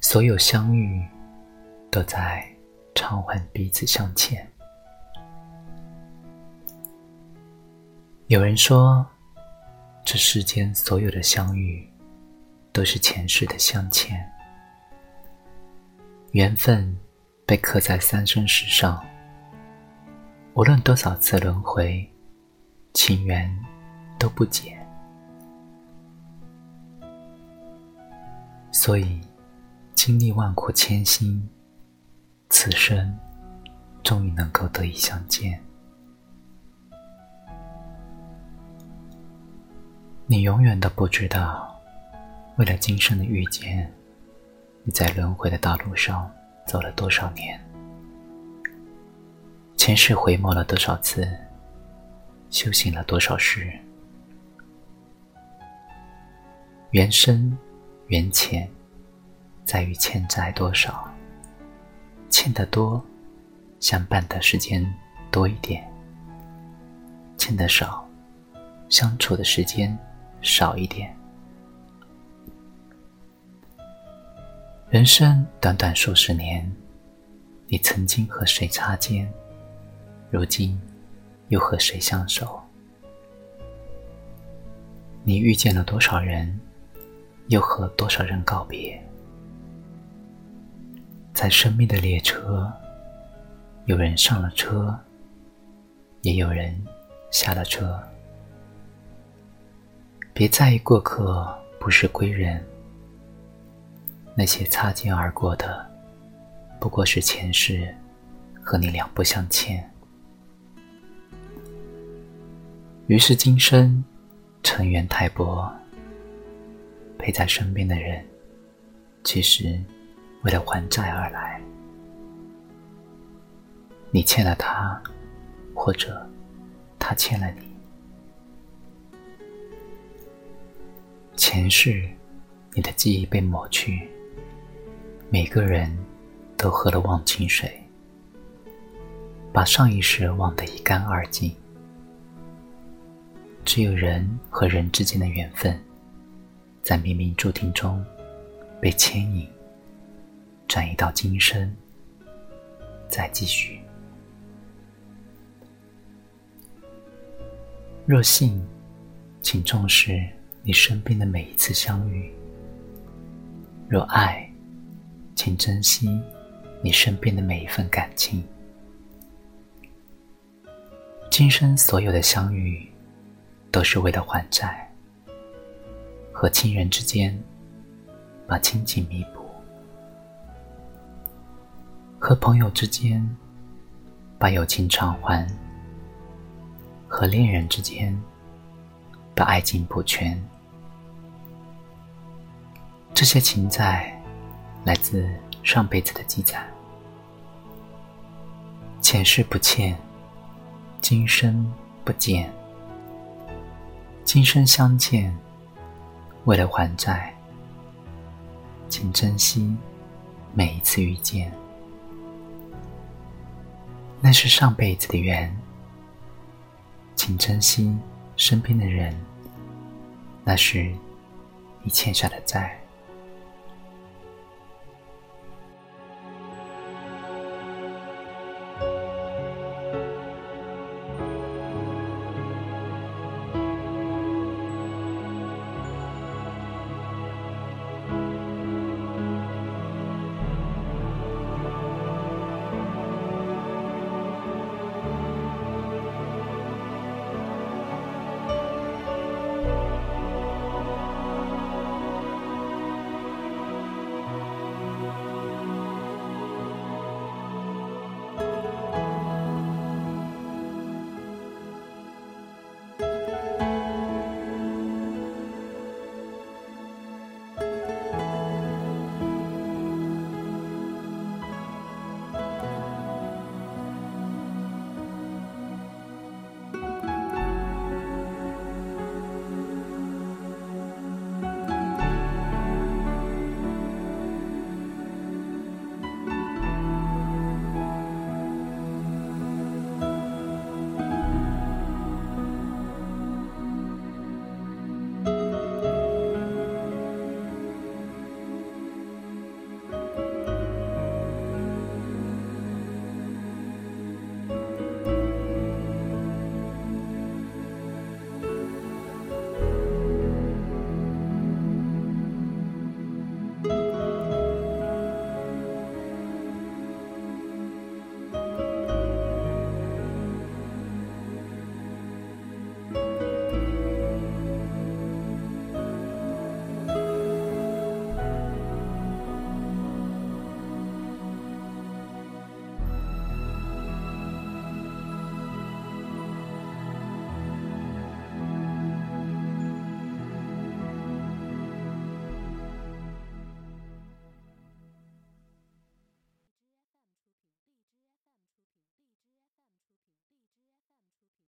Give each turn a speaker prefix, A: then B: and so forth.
A: 所有相遇，都在偿还彼此相欠。有人说，这世间所有的相遇，都是前世的相欠。缘分被刻在三生石上，无论多少次轮回，情缘都不减。所以。经历万苦千辛，此生终于能够得以相见。你永远都不知道，为了今生的遇见，你在轮回的道路上走了多少年，前世回眸了多少次，修行了多少世，缘深缘浅。在于欠债多少，欠得多，相伴的时间多一点；欠得少，相处的时间少一点。人生短短数十年，你曾经和谁擦肩？如今又和谁相守？你遇见了多少人，又和多少人告别？在生命的列车，有人上了车，也有人下了车。别在意过客不是归人，那些擦肩而过的，不过是前世和你两不相欠。于是今生尘缘太薄，陪在身边的人，其实。为了还债而来，你欠了他，或者他欠了你。前世，你的记忆被抹去，每个人都喝了忘情水，把上一世忘得一干二净。只有人和人之间的缘分，在冥冥注定中被牵引。转移到今生，再继续。若信，请重视你身边的每一次相遇；若爱，请珍惜你身边的每一份感情。今生所有的相遇，都是为了还债，和亲人之间把亲情弥补。和朋友之间把友情偿还，和恋人之间把爱情补全。这些情债来自上辈子的积攒，前世不欠，今生不见，今生相见，为了还债，请珍惜每一次遇见。那是上辈子的缘，请珍惜身边的人。那是你欠下的债。